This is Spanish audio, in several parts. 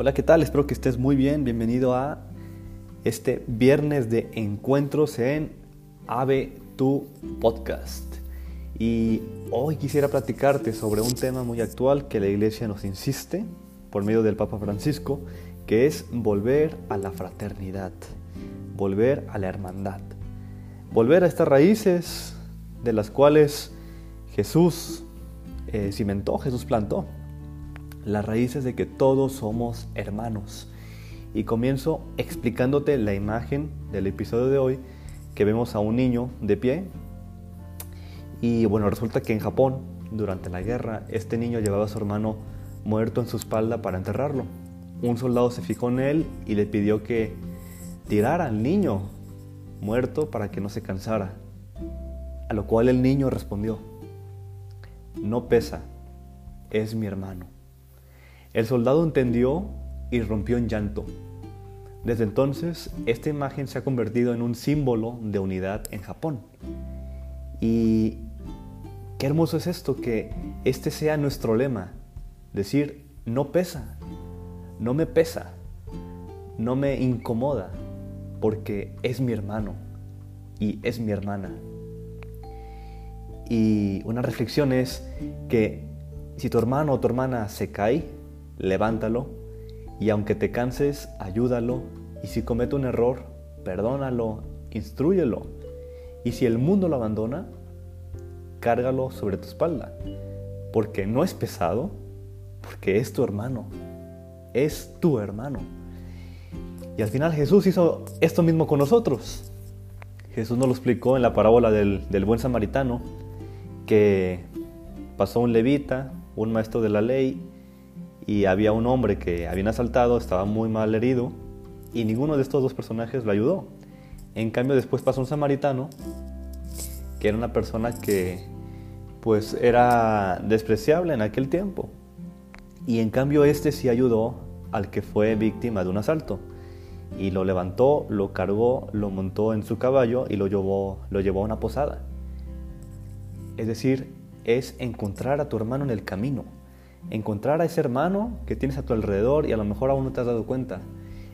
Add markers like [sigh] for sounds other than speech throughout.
Hola, ¿qué tal? Espero que estés muy bien. Bienvenido a este viernes de encuentros en Ave Tu Podcast. Y hoy quisiera platicarte sobre un tema muy actual que la iglesia nos insiste por medio del Papa Francisco, que es volver a la fraternidad, volver a la hermandad, volver a estas raíces de las cuales Jesús eh, cimentó, Jesús plantó las raíces de que todos somos hermanos. Y comienzo explicándote la imagen del episodio de hoy, que vemos a un niño de pie. Y bueno, resulta que en Japón, durante la guerra, este niño llevaba a su hermano muerto en su espalda para enterrarlo. Un soldado se fijó en él y le pidió que tirara al niño muerto para que no se cansara. A lo cual el niño respondió, no pesa, es mi hermano. El soldado entendió y rompió en llanto. Desde entonces, esta imagen se ha convertido en un símbolo de unidad en Japón. Y qué hermoso es esto, que este sea nuestro lema. Decir, no pesa, no me pesa, no me incomoda, porque es mi hermano y es mi hermana. Y una reflexión es que si tu hermano o tu hermana se cae, levántalo y aunque te canses, ayúdalo y si comete un error, perdónalo, instruyelo. Y si el mundo lo abandona, cárgalo sobre tu espalda, porque no es pesado, porque es tu hermano, es tu hermano. Y al final Jesús hizo esto mismo con nosotros. Jesús nos lo explicó en la parábola del, del buen samaritano, que pasó un levita, un maestro de la ley, y había un hombre que habían asaltado, estaba muy mal herido y ninguno de estos dos personajes lo ayudó. En cambio después pasó un samaritano que era una persona que pues era despreciable en aquel tiempo. Y en cambio este sí ayudó al que fue víctima de un asalto. Y lo levantó, lo cargó, lo montó en su caballo y lo llevó, lo llevó a una posada. Es decir, es encontrar a tu hermano en el camino encontrar a ese hermano que tienes a tu alrededor y a lo mejor aún no te has dado cuenta.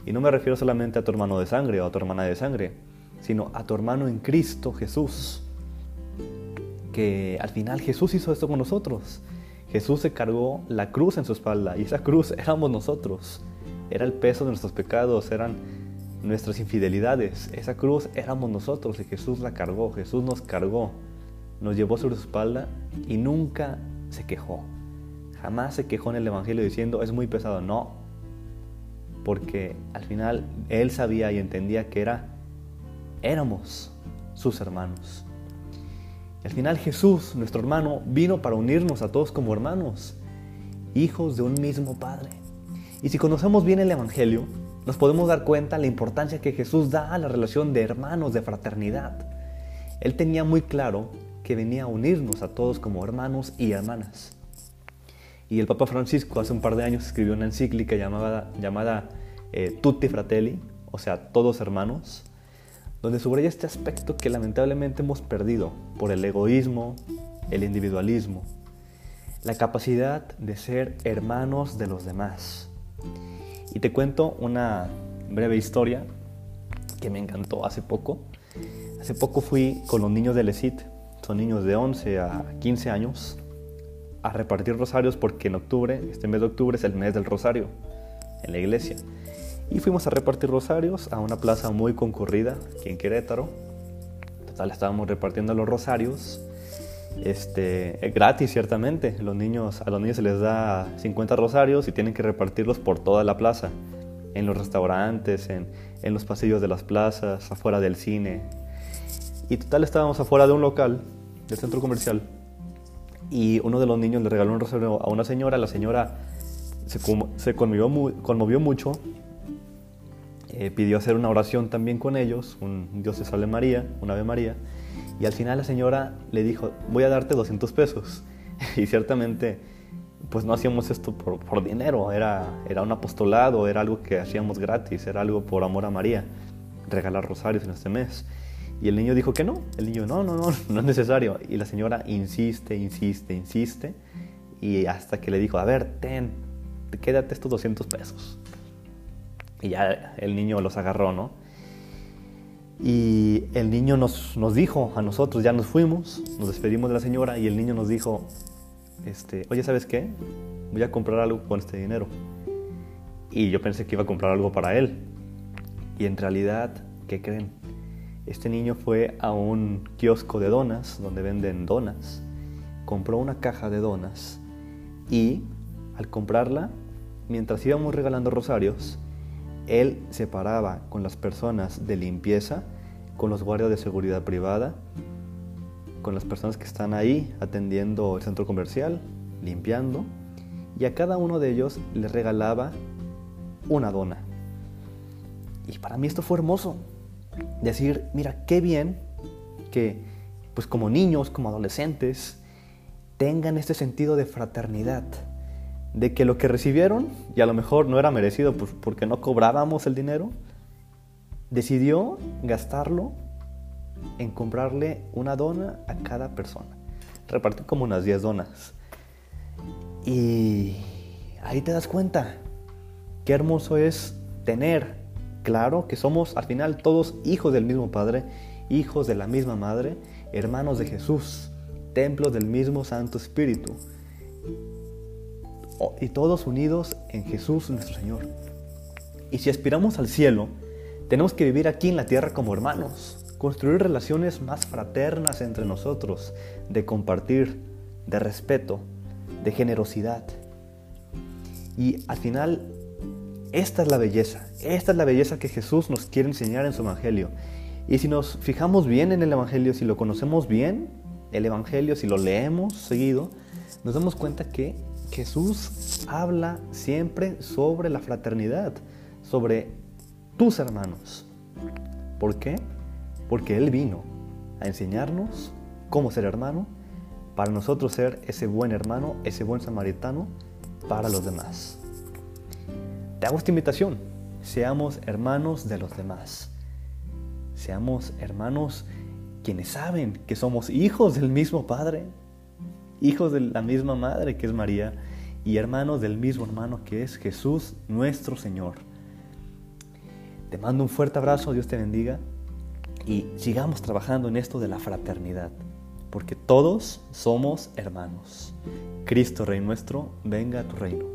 Y no me refiero solamente a tu hermano de sangre o a tu hermana de sangre, sino a tu hermano en Cristo Jesús. Que al final Jesús hizo esto con nosotros. Jesús se cargó la cruz en su espalda y esa cruz [laughs] éramos nosotros. Era el peso de nuestros pecados, eran nuestras infidelidades. Esa cruz éramos nosotros y Jesús la cargó, Jesús nos cargó, nos llevó sobre su espalda y nunca se quejó. Jamás se quejó en el Evangelio diciendo es muy pesado. No, porque al final él sabía y entendía que era, éramos sus hermanos. Al final Jesús, nuestro hermano, vino para unirnos a todos como hermanos, hijos de un mismo Padre. Y si conocemos bien el Evangelio, nos podemos dar cuenta la importancia que Jesús da a la relación de hermanos, de fraternidad. Él tenía muy claro que venía a unirnos a todos como hermanos y hermanas. Y el Papa Francisco hace un par de años escribió una encíclica llamada, llamada eh, Tutti Fratelli, o sea, todos hermanos, donde subraya este aspecto que lamentablemente hemos perdido por el egoísmo, el individualismo, la capacidad de ser hermanos de los demás. Y te cuento una breve historia que me encantó hace poco. Hace poco fui con los niños del ESIT, son niños de 11 a 15 años, a repartir rosarios porque en octubre, este mes de octubre es el mes del rosario en la iglesia. Y fuimos a repartir rosarios a una plaza muy concurrida aquí en Querétaro. Total, estábamos repartiendo los rosarios. Este, gratis, ciertamente. Los niños, a los niños se les da 50 rosarios y tienen que repartirlos por toda la plaza. En los restaurantes, en, en los pasillos de las plazas, afuera del cine. Y total, estábamos afuera de un local, del centro comercial y uno de los niños le regaló un rosario a una señora, la señora se, se conmovió, conmovió, mucho, eh, pidió hacer una oración también con ellos, un Dios te salve María, una Ave María, y al final la señora le dijo, voy a darte 200 pesos. [laughs] y ciertamente, pues no hacíamos esto por, por dinero, era, era un apostolado, era algo que hacíamos gratis, era algo por amor a María, regalar rosarios en este mes. Y el niño dijo que no. El niño, no, no, no, [laughs] no es necesario. Y la señora insiste, insiste, insiste. Y hasta que le dijo, a ver, ten, quédate estos 200 pesos. Y ya el niño los agarró, ¿no? Y el niño nos, nos dijo a nosotros, ya nos fuimos, nos despedimos de la señora y el niño nos dijo, este, oye, ¿sabes qué? Voy a comprar algo con este dinero. Y yo pensé que iba a comprar algo para él. Y en realidad, ¿qué creen? Este niño fue a un kiosco de donas, donde venden donas, compró una caja de donas y al comprarla, mientras íbamos regalando rosarios, él se paraba con las personas de limpieza, con los guardias de seguridad privada, con las personas que están ahí atendiendo el centro comercial, limpiando, y a cada uno de ellos les regalaba una dona. Y para mí esto fue hermoso. Decir, mira, qué bien que, pues como niños, como adolescentes, tengan este sentido de fraternidad, de que lo que recibieron, y a lo mejor no era merecido pues, porque no cobrábamos el dinero, decidió gastarlo en comprarle una dona a cada persona. Repartió como unas 10 donas. Y ahí te das cuenta qué hermoso es tener claro que somos al final todos hijos del mismo Padre, hijos de la misma Madre, hermanos de Jesús, templos del mismo Santo Espíritu. Y todos unidos en Jesús nuestro Señor. Y si aspiramos al cielo, tenemos que vivir aquí en la tierra como hermanos, construir relaciones más fraternas entre nosotros, de compartir, de respeto, de generosidad. Y al final, esta es la belleza, esta es la belleza que Jesús nos quiere enseñar en su Evangelio. Y si nos fijamos bien en el Evangelio, si lo conocemos bien, el Evangelio, si lo leemos seguido, nos damos cuenta que Jesús habla siempre sobre la fraternidad, sobre tus hermanos. ¿Por qué? porque Él vino a enseñarnos cómo ser hermano, para nosotros ser ese buen hermano, ese buen samaritano para los demás. Te hago esta invitación, seamos hermanos de los demás, seamos hermanos quienes saben que somos hijos del mismo Padre, hijos de la misma Madre que es María y hermanos del mismo hermano que es Jesús nuestro Señor. Te mando un fuerte abrazo, Dios te bendiga y sigamos trabajando en esto de la fraternidad, porque todos somos hermanos. Cristo Rey nuestro, venga a tu reino.